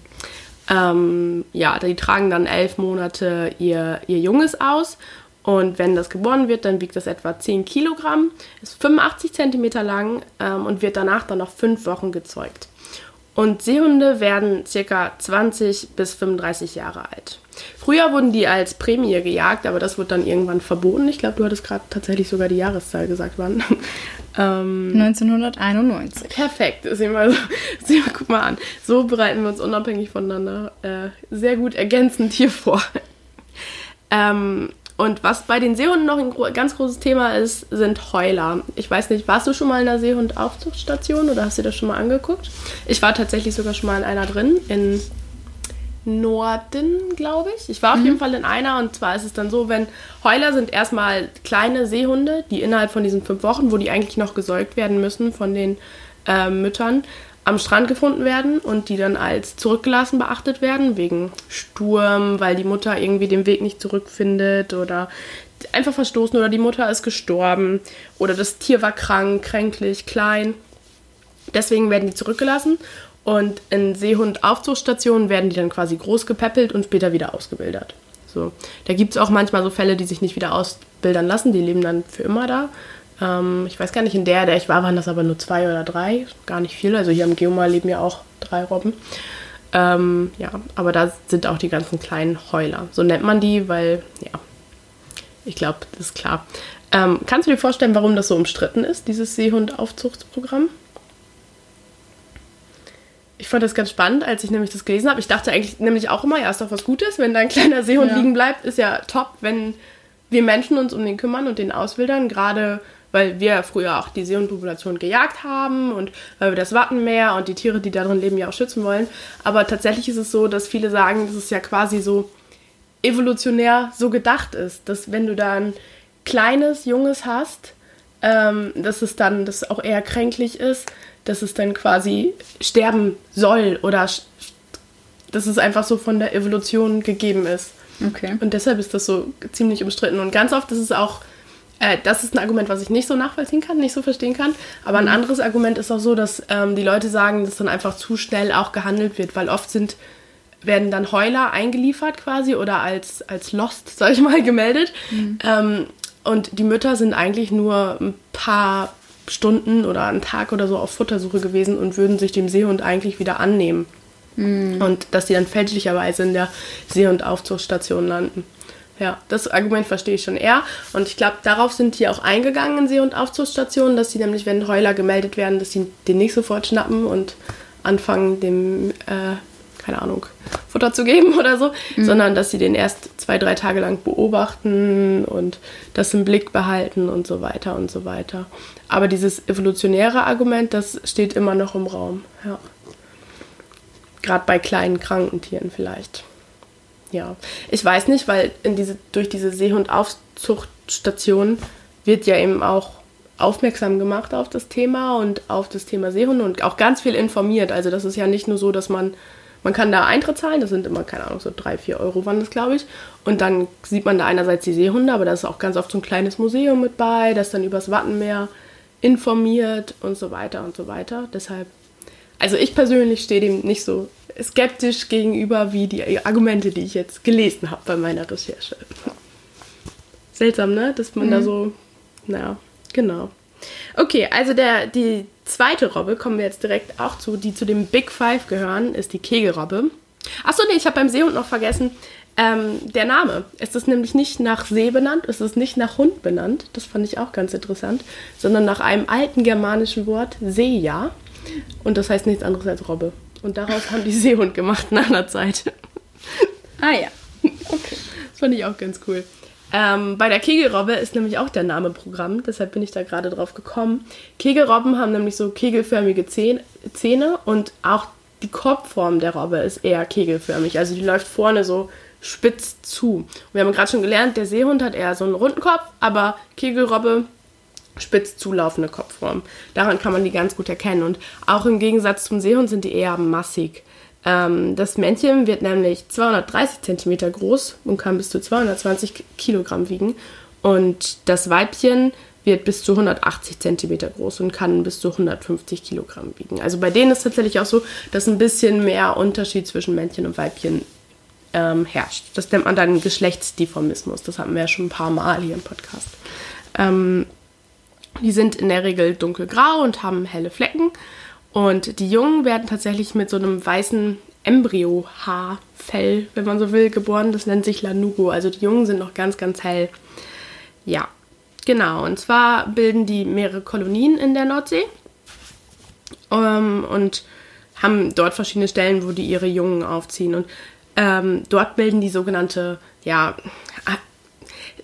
Ähm, ja, die tragen dann elf Monate ihr, ihr Junges aus. Und wenn das geboren wird, dann wiegt das etwa 10 Kilogramm, ist 85 Zentimeter lang ähm, und wird danach dann noch fünf Wochen gezeugt. Und Seehunde werden circa 20 bis 35 Jahre alt. Früher wurden die als Prämie gejagt, aber das wurde dann irgendwann verboten. Ich glaube, du hattest gerade tatsächlich sogar die Jahreszahl gesagt, wann. ähm, 1991. Perfekt. Sehen wir, sehen wir, guck mal an. So bereiten wir uns unabhängig voneinander äh, sehr gut ergänzend hier vor. ähm, und was bei den Seehunden noch ein gro ganz großes Thema ist, sind Heuler. Ich weiß nicht, warst du schon mal in einer Seehund-Aufzuchtstation oder hast du dir das schon mal angeguckt? Ich war tatsächlich sogar schon mal in einer drin, in Norden, glaube ich. Ich war auf jeden Fall in einer und zwar ist es dann so, wenn Heuler sind erstmal kleine Seehunde, die innerhalb von diesen fünf Wochen, wo die eigentlich noch gesäugt werden müssen von den äh, Müttern, am Strand gefunden werden und die dann als zurückgelassen beachtet werden, wegen Sturm, weil die Mutter irgendwie den Weg nicht zurückfindet oder einfach verstoßen oder die Mutter ist gestorben oder das Tier war krank, kränklich, klein. Deswegen werden die zurückgelassen und in Seehund-Aufzuchtstationen werden die dann quasi groß gepäppelt und später wieder ausgebildet. So. Da gibt es auch manchmal so Fälle, die sich nicht wieder ausbildern lassen, die leben dann für immer da. Ähm, ich weiß gar nicht, in der, der ich war, waren das aber nur zwei oder drei, gar nicht viel. Also hier am Geomar leben ja auch drei Robben. Ähm, ja, aber da sind auch die ganzen kleinen Heuler. So nennt man die, weil, ja, ich glaube, das ist klar. Ähm, kannst du dir vorstellen, warum das so umstritten ist, dieses Seehund-Aufzuchtsprogramm? Ich fand das ganz spannend, als ich nämlich das gelesen habe. Ich dachte eigentlich nämlich auch immer, ja, ist doch was Gutes, wenn da ein kleiner Seehund ja. liegen bleibt, ist ja top, wenn wir Menschen uns um den kümmern und den auswildern, gerade weil wir früher auch die Seehundpopulation gejagt haben und weil wir das Wattenmeer und die Tiere, die darin leben, ja auch schützen wollen. Aber tatsächlich ist es so, dass viele sagen, dass es ja quasi so evolutionär so gedacht ist, dass wenn du da ein kleines, junges hast, ähm, dass es dann, dass auch eher kränklich ist, dass es dann quasi sterben soll oder dass es einfach so von der Evolution gegeben ist. Okay. Und deshalb ist das so ziemlich umstritten. Und ganz oft ist es auch, äh, das ist ein Argument, was ich nicht so nachvollziehen kann, nicht so verstehen kann. Aber ein mhm. anderes Argument ist auch so, dass ähm, die Leute sagen, dass dann einfach zu schnell auch gehandelt wird, weil oft sind werden dann Heuler eingeliefert quasi oder als, als Lost, sag ich mal, gemeldet. Mhm. Ähm, und die Mütter sind eigentlich nur ein paar Stunden oder einen Tag oder so auf Futtersuche gewesen und würden sich dem Seehund eigentlich wieder annehmen. Mhm. Und dass die dann fälschlicherweise in der See- und Aufzuchtstation landen. Ja, das Argument verstehe ich schon eher. Und ich glaube, darauf sind die auch eingegangen in See- und Aufzuchtsstationen, dass sie nämlich, wenn Heuler gemeldet werden, dass sie den nicht sofort schnappen und anfangen, dem, äh, keine Ahnung, Futter zu geben oder so, mhm. sondern dass sie den erst zwei, drei Tage lang beobachten und das im Blick behalten und so weiter und so weiter. Aber dieses evolutionäre Argument, das steht immer noch im Raum. Ja. Gerade bei kleinen kranken Tieren vielleicht. Ja, ich weiß nicht, weil diese, durch diese Seehundaufzuchtstation wird ja eben auch aufmerksam gemacht auf das Thema und auf das Thema Seehunde und auch ganz viel informiert. Also das ist ja nicht nur so, dass man man kann da Eintritt zahlen, das sind immer, keine Ahnung, so drei, vier Euro waren das, glaube ich. Und dann sieht man da einerseits die Seehunde, aber da ist auch ganz oft so ein kleines Museum mit bei, das dann übers Wattenmeer informiert und so weiter und so weiter. Deshalb, also ich persönlich stehe dem nicht so skeptisch gegenüber wie die Argumente, die ich jetzt gelesen habe bei meiner Recherche. Seltsam, ne? Dass man mhm. da so, naja, genau. Okay, also der, die zweite Robbe, kommen wir jetzt direkt auch zu, die zu dem Big Five gehören, ist die Kegelrobbe. Achso, nee, ich habe beim Seehund noch vergessen, ähm, der Name. Es ist nämlich nicht nach See benannt, es ist nicht nach Hund benannt, das fand ich auch ganz interessant, sondern nach einem alten germanischen Wort, Seeja. Und das heißt nichts anderes als Robbe. Und daraus haben die Seehund gemacht nach einer Zeit. Ah ja. Okay. Das fand ich auch ganz cool. Ähm, bei der Kegelrobbe ist nämlich auch der Name Programm, deshalb bin ich da gerade drauf gekommen. Kegelrobben haben nämlich so kegelförmige Zähne und auch die Kopfform der Robbe ist eher kegelförmig. Also die läuft vorne so spitz zu. Und wir haben gerade schon gelernt, der Seehund hat eher so einen runden Kopf, aber Kegelrobbe spitz zulaufende Kopfform. Daran kann man die ganz gut erkennen. Und auch im Gegensatz zum Seehund sind die eher massig. Ähm, das Männchen wird nämlich 230 cm groß und kann bis zu 220 Kilogramm wiegen. Und das Weibchen wird bis zu 180 cm groß und kann bis zu 150 Kilogramm wiegen. Also bei denen ist tatsächlich auch so, dass ein bisschen mehr Unterschied zwischen Männchen und Weibchen ähm, herrscht. Das nennt man dann Geschlechtsdifformismus. Das hatten wir ja schon ein paar Mal hier im Podcast. Ähm, die sind in der Regel dunkelgrau und haben helle Flecken. Und die Jungen werden tatsächlich mit so einem weißen Embryo-Haarfell, wenn man so will, geboren. Das nennt sich Lanugo. Also die Jungen sind noch ganz, ganz hell. Ja, genau. Und zwar bilden die mehrere Kolonien in der Nordsee ähm, und haben dort verschiedene Stellen, wo die ihre Jungen aufziehen. Und ähm, dort bilden die sogenannte, ja,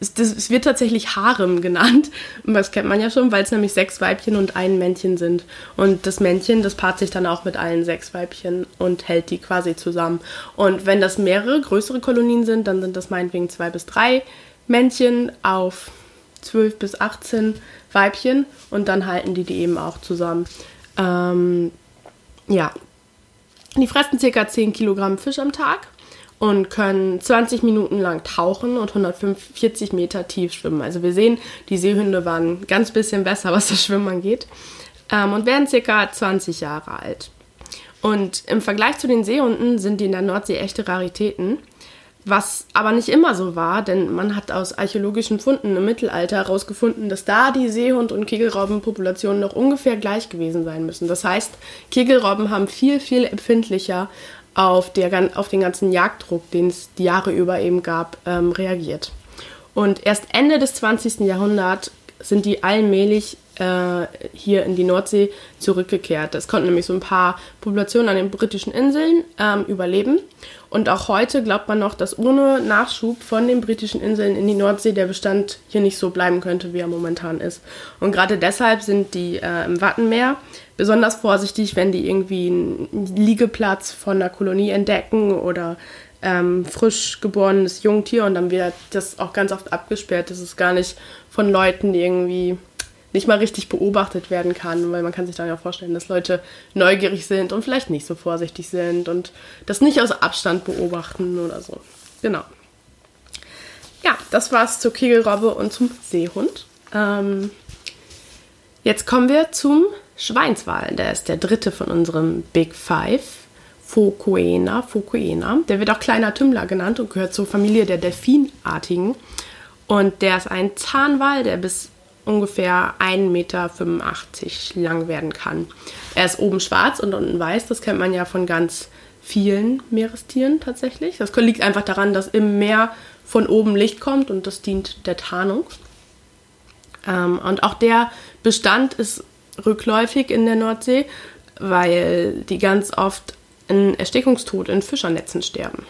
es, das, es wird tatsächlich Harem genannt. Und das kennt man ja schon, weil es nämlich sechs Weibchen und ein Männchen sind. Und das Männchen, das paart sich dann auch mit allen sechs Weibchen und hält die quasi zusammen. Und wenn das mehrere größere Kolonien sind, dann sind das meinetwegen zwei bis drei Männchen auf zwölf bis 18 Weibchen und dann halten die die eben auch zusammen. Ähm, ja. Die fressen ca. 10 Kilogramm Fisch am Tag und können 20 Minuten lang tauchen und 140 Meter tief schwimmen. Also wir sehen, die Seehunde waren ganz bisschen besser, was das Schwimmen angeht ähm, und werden circa 20 Jahre alt. Und im Vergleich zu den Seehunden sind die in der Nordsee echte Raritäten, Was aber nicht immer so war, denn man hat aus archäologischen Funden im Mittelalter herausgefunden, dass da die Seehund- und Kegelrobbenpopulationen noch ungefähr gleich gewesen sein müssen. Das heißt, Kegelrobben haben viel, viel empfindlicher auf, der, auf den ganzen Jagddruck, den es die Jahre über eben gab, ähm, reagiert. Und erst Ende des 20. Jahrhunderts sind die allmählich äh, hier in die Nordsee zurückgekehrt. Es konnten nämlich so ein paar Populationen an den britischen Inseln ähm, überleben. Und auch heute glaubt man noch, dass ohne Nachschub von den britischen Inseln in die Nordsee der Bestand hier nicht so bleiben könnte, wie er momentan ist. Und gerade deshalb sind die äh, im Wattenmeer besonders vorsichtig, wenn die irgendwie einen Liegeplatz von einer Kolonie entdecken oder ähm, frisch geborenes Jungtier und dann wird das auch ganz oft abgesperrt. Das ist gar nicht von Leuten irgendwie nicht mal richtig beobachtet werden kann, weil man kann sich dann ja vorstellen, dass Leute neugierig sind und vielleicht nicht so vorsichtig sind und das nicht aus Abstand beobachten oder so. Genau. Ja, das war's zur Kegelrobbe und zum Seehund. Ähm, jetzt kommen wir zum Schweinswal. Der ist der dritte von unserem Big Five. Focuena, Focuena. Der wird auch kleiner Tümmler genannt und gehört zur Familie der Delfinartigen. Und der ist ein Zahnwal, der bis ungefähr 1,85 Meter lang werden kann. Er ist oben schwarz und unten weiß. Das kennt man ja von ganz vielen Meerestieren tatsächlich. Das liegt einfach daran, dass im Meer von oben Licht kommt und das dient der Tarnung. Ähm, und auch der Bestand ist rückläufig in der Nordsee, weil die ganz oft in Erstickungstod in Fischernetzen sterben.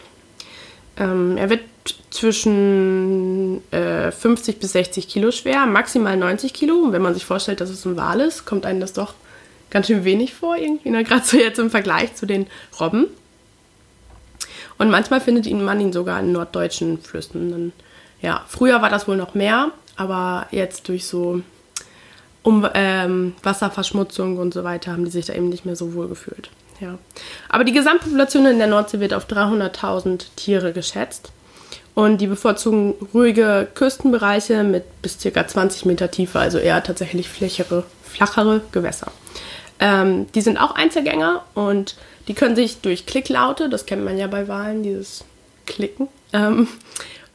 Ähm, er wird zwischen äh, 50 bis 60 Kilo schwer, maximal 90 Kilo. Und wenn man sich vorstellt, dass es ein Wal ist, kommt einem das doch ganz schön wenig vor, irgendwie, ne? gerade so jetzt im Vergleich zu den Robben. Und manchmal findet man ihn sogar in norddeutschen Flüssen. Dann, ja, früher war das wohl noch mehr, aber jetzt durch so um, ähm, Wasserverschmutzung und so weiter haben die sich da eben nicht mehr so wohl gefühlt. Ja. Aber die Gesamtpopulation in der Nordsee wird auf 300.000 Tiere geschätzt. Und die bevorzugen ruhige Küstenbereiche mit bis ca. 20 Meter Tiefe, also eher tatsächlich flächere, flachere Gewässer. Ähm, die sind auch Einzelgänger und die können sich durch Klicklaute, das kennt man ja bei Wahlen, dieses Klicken, ähm,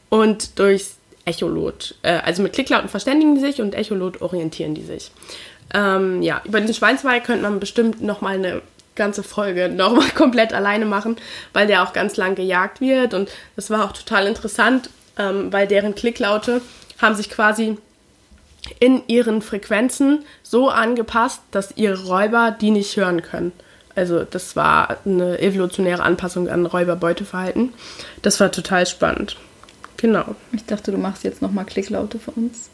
und durch Echolot. Äh, also mit Klicklauten verständigen die sich und Echolot orientieren die sich. Ähm, ja, über den Schweinswald könnte man bestimmt nochmal eine ganze Folge nochmal komplett alleine machen, weil der auch ganz lang gejagt wird. Und das war auch total interessant, ähm, weil deren Klicklaute haben sich quasi in ihren Frequenzen so angepasst, dass ihre Räuber die nicht hören können. Also das war eine evolutionäre Anpassung an Räuberbeuteverhalten. Das war total spannend. Genau. Ich dachte, du machst jetzt nochmal Klicklaute für uns.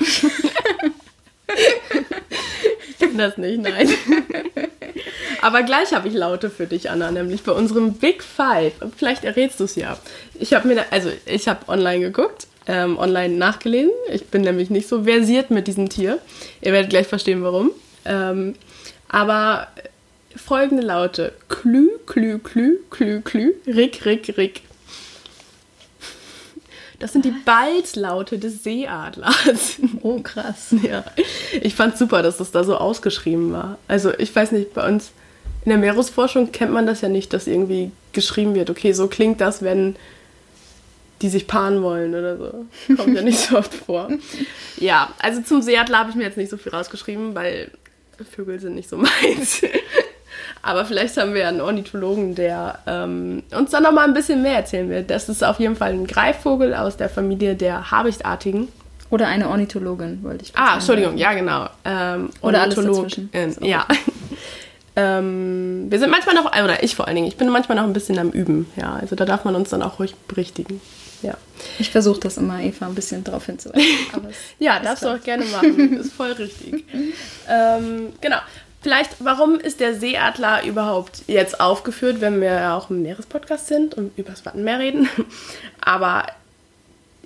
ich kann das nicht, nein. Aber gleich habe ich Laute für dich, Anna, nämlich bei unserem Big Five. Vielleicht errätst du es ja. Ich habe mir, da, also ich habe online geguckt, ähm, online nachgelesen. Ich bin nämlich nicht so versiert mit diesem Tier. Ihr werdet gleich verstehen, warum. Ähm, aber folgende Laute: Klü, Klü, Klü, Klü, Klü, Rick, Rick, Rick. Das sind die Balzlaute des Seeadlers. Oh, krass. Ja. Ich fand super, dass das da so ausgeschrieben war. Also, ich weiß nicht, bei uns in der Meeresforschung kennt man das ja nicht, dass irgendwie geschrieben wird, okay, so klingt das, wenn die sich paaren wollen oder so. Kommt ja nicht so oft vor. Ja, also zum Seeadler habe ich mir jetzt nicht so viel rausgeschrieben, weil Vögel sind nicht so meins. Aber vielleicht haben wir ja einen Ornithologen, der ähm, uns da noch mal ein bisschen mehr erzählen wird. Das ist auf jeden Fall ein Greifvogel aus der Familie der Habichtartigen. Oder eine Ornithologin, wollte ich Ah, Entschuldigung, ja, genau. Ähm, Oder alles dazwischen. Ja. Ähm, wir sind manchmal noch, oder ich vor allen Dingen, ich bin manchmal noch ein bisschen am Üben, ja. Also da darf man uns dann auch ruhig berichtigen. Ja. Ich versuche das immer, Eva, ein bisschen drauf hinzuweisen. ja, darfst toll. du auch gerne machen. Ist voll richtig. ähm, genau. Vielleicht, warum ist der Seeadler überhaupt jetzt aufgeführt, wenn wir ja auch im Meerespodcast sind und über das Wattenmeer reden? Aber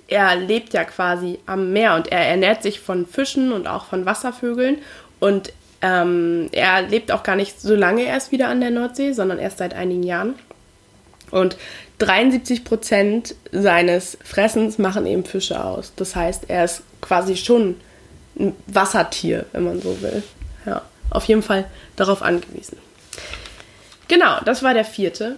er lebt ja quasi am Meer und er ernährt sich von Fischen und auch von Wasservögeln und ähm, er lebt auch gar nicht so lange erst wieder an der Nordsee, sondern erst seit einigen Jahren. Und 73 Prozent seines Fressens machen eben Fische aus. Das heißt, er ist quasi schon ein Wassertier, wenn man so will. Ja, auf jeden Fall darauf angewiesen. Genau, das war der vierte.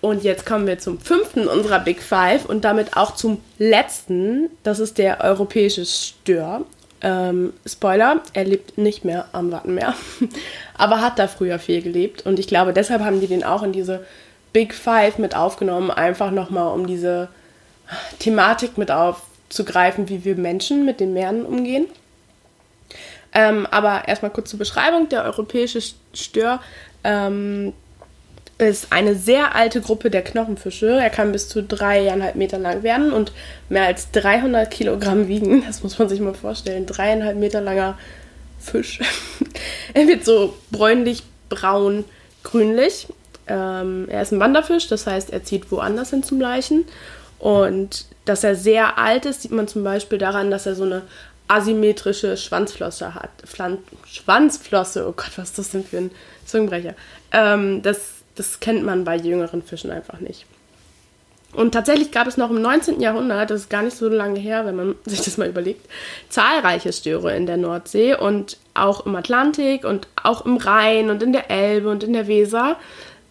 Und jetzt kommen wir zum fünften unserer Big Five und damit auch zum letzten. Das ist der europäische Stör. Ähm, Spoiler, er lebt nicht mehr am Wattenmeer, aber hat da früher viel gelebt. Und ich glaube, deshalb haben die den auch in diese Big Five mit aufgenommen, einfach nochmal um diese Thematik mit aufzugreifen, wie wir Menschen mit den Meeren umgehen. Ähm, aber erstmal kurz zur Beschreibung. Der europäische Stör ähm, ist eine sehr alte Gruppe der Knochenfische. Er kann bis zu dreieinhalb Meter lang werden und mehr als 300 Kilogramm wiegen. Das muss man sich mal vorstellen. Dreieinhalb Meter langer Fisch. er wird so bräunlich, braun, grünlich. Ähm, er ist ein Wanderfisch, das heißt, er zieht woanders hin zum Leichen. Und dass er sehr alt ist, sieht man zum Beispiel daran, dass er so eine asymmetrische Schwanzflosse hat. Flan Schwanzflosse, oh Gott, was ist das denn für ein Zungenbrecher? Ähm, das, das kennt man bei jüngeren Fischen einfach nicht. Und tatsächlich gab es noch im 19. Jahrhundert, das ist gar nicht so lange her, wenn man sich das mal überlegt, zahlreiche Störe in der Nordsee und auch im Atlantik und auch im Rhein und in der Elbe und in der Weser.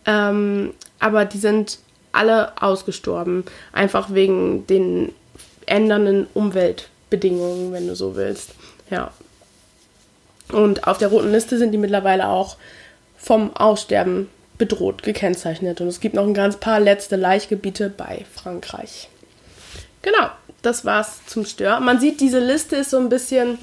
Ähm, aber die sind alle ausgestorben, einfach wegen den ändernden Umweltbedingungen, wenn du so willst. Ja. Und auf der roten Liste sind die mittlerweile auch vom Aussterben bedroht gekennzeichnet. Und es gibt noch ein ganz paar letzte Laichgebiete bei Frankreich. Genau, das war's zum Stör. Man sieht, diese Liste ist so ein bisschen.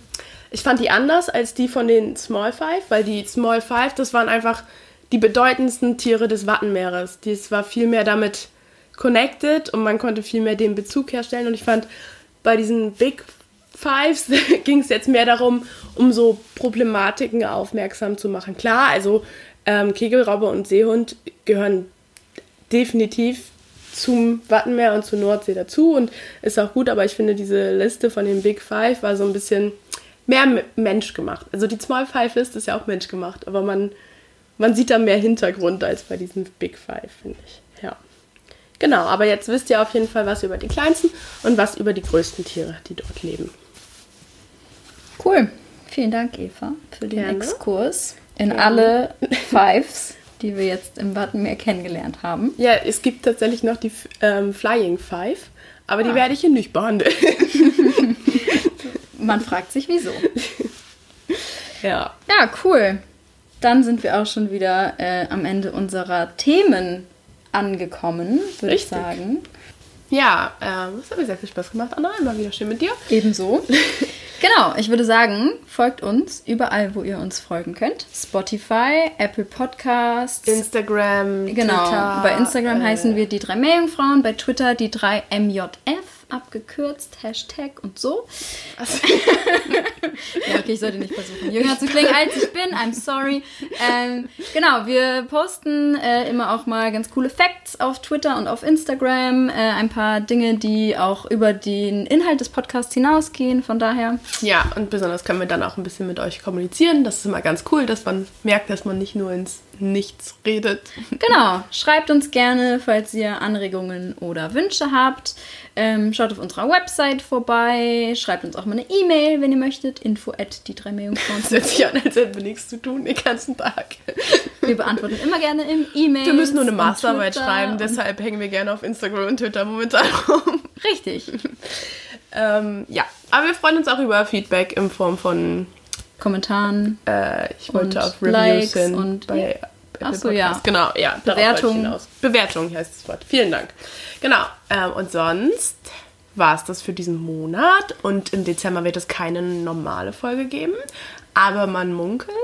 Ich fand die anders als die von den Small Five, weil die Small Five, das waren einfach die bedeutendsten Tiere des Wattenmeeres. Dies war viel mehr damit connected und man konnte viel mehr den Bezug herstellen. Und ich fand, bei diesen Big Fives ging es jetzt mehr darum, um so Problematiken aufmerksam zu machen. Klar, also ähm, Kegelrauber und Seehund gehören definitiv zum Wattenmeer und zur Nordsee dazu und ist auch gut, aber ich finde, diese Liste von den Big Five war so ein bisschen mehr Mensch gemacht. Also die Small Five List ist ja auch Mensch gemacht, aber man man sieht da mehr Hintergrund als bei diesen Big Five, finde ich. Ja. Genau, aber jetzt wisst ihr auf jeden Fall was über die kleinsten und was über die größten Tiere, die dort leben. Cool. Vielen Dank, Eva, für den Gerne. Exkurs in Gerne. alle Fives, die wir jetzt im Wattenmeer kennengelernt haben. Ja, es gibt tatsächlich noch die ähm, Flying Five, aber ah. die werde ich hier nicht behandeln. Man fragt sich, wieso. Ja. Ja, cool dann sind wir auch schon wieder äh, am Ende unserer Themen angekommen, würde ich sagen. Ja, ähm, es hat mir sehr viel Spaß gemacht, Anna. Immer wieder schön mit dir. Ebenso. genau, ich würde sagen, folgt uns überall, wo ihr uns folgen könnt. Spotify, Apple Podcasts, Instagram, genau. Twitter. Bei Instagram äh, heißen wir die drei Meerjungfrauen, bei Twitter die drei MJF abgekürzt, Hashtag und so. Also. ja, okay, ich sollte nicht versuchen, jünger zu klingen, als ich bin. I'm sorry. Ähm, genau, wir posten äh, immer auch mal ganz coole Facts auf Twitter und auf Instagram. Äh, ein paar Dinge, die auch über den Inhalt des Podcasts hinausgehen. Von daher. Ja, und besonders können wir dann auch ein bisschen mit euch kommunizieren. Das ist immer ganz cool, dass man merkt, dass man nicht nur ins Nichts redet. Genau. Schreibt uns gerne, falls ihr Anregungen oder Wünsche habt. Ähm, schaut auf unserer Website vorbei, schreibt uns auch mal eine E-Mail, wenn ihr möchtet. Info at die drei Meerjungfrauen. Das hört sich an, als hätten wir nichts zu tun den ganzen Tag. Wir beantworten immer gerne im E-Mail. Wir müssen nur eine Masterarbeit schreiben, deshalb hängen wir gerne auf Instagram und Twitter momentan rum. Richtig. ähm, ja, aber wir freuen uns auch über Feedback in Form von Kommentaren. Äh, ich wollte auf Reviews Likes hin und bei Achso, ja. Genau, ja. Bewertung. Bewertung heißt das Wort. Vielen Dank. Genau. Ähm, und sonst war es das für diesen Monat. Und im Dezember wird es keine normale Folge geben. Aber man munkelt,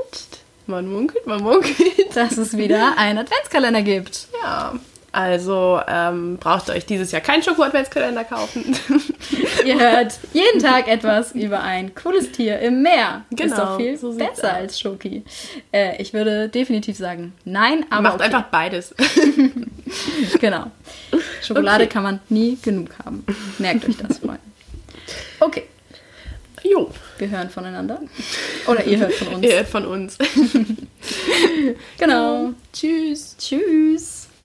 man munkelt, man munkelt. Dass es wieder einen Adventskalender gibt. Ja. Also ähm, braucht ihr euch dieses Jahr keinen Schoko-Adventskalender kaufen. ihr hört jeden Tag etwas über ein cooles Tier im Meer. Genau, ist doch viel so besser als Schoki. Äh, ich würde definitiv sagen, nein, aber. Macht okay. einfach beides. genau. Schokolade okay. kann man nie genug haben. Merkt euch das, Freunde. Okay. Jo. Wir hören voneinander. Oder ihr hört von uns. ihr hört von uns. genau. Tschüss. Tschüss.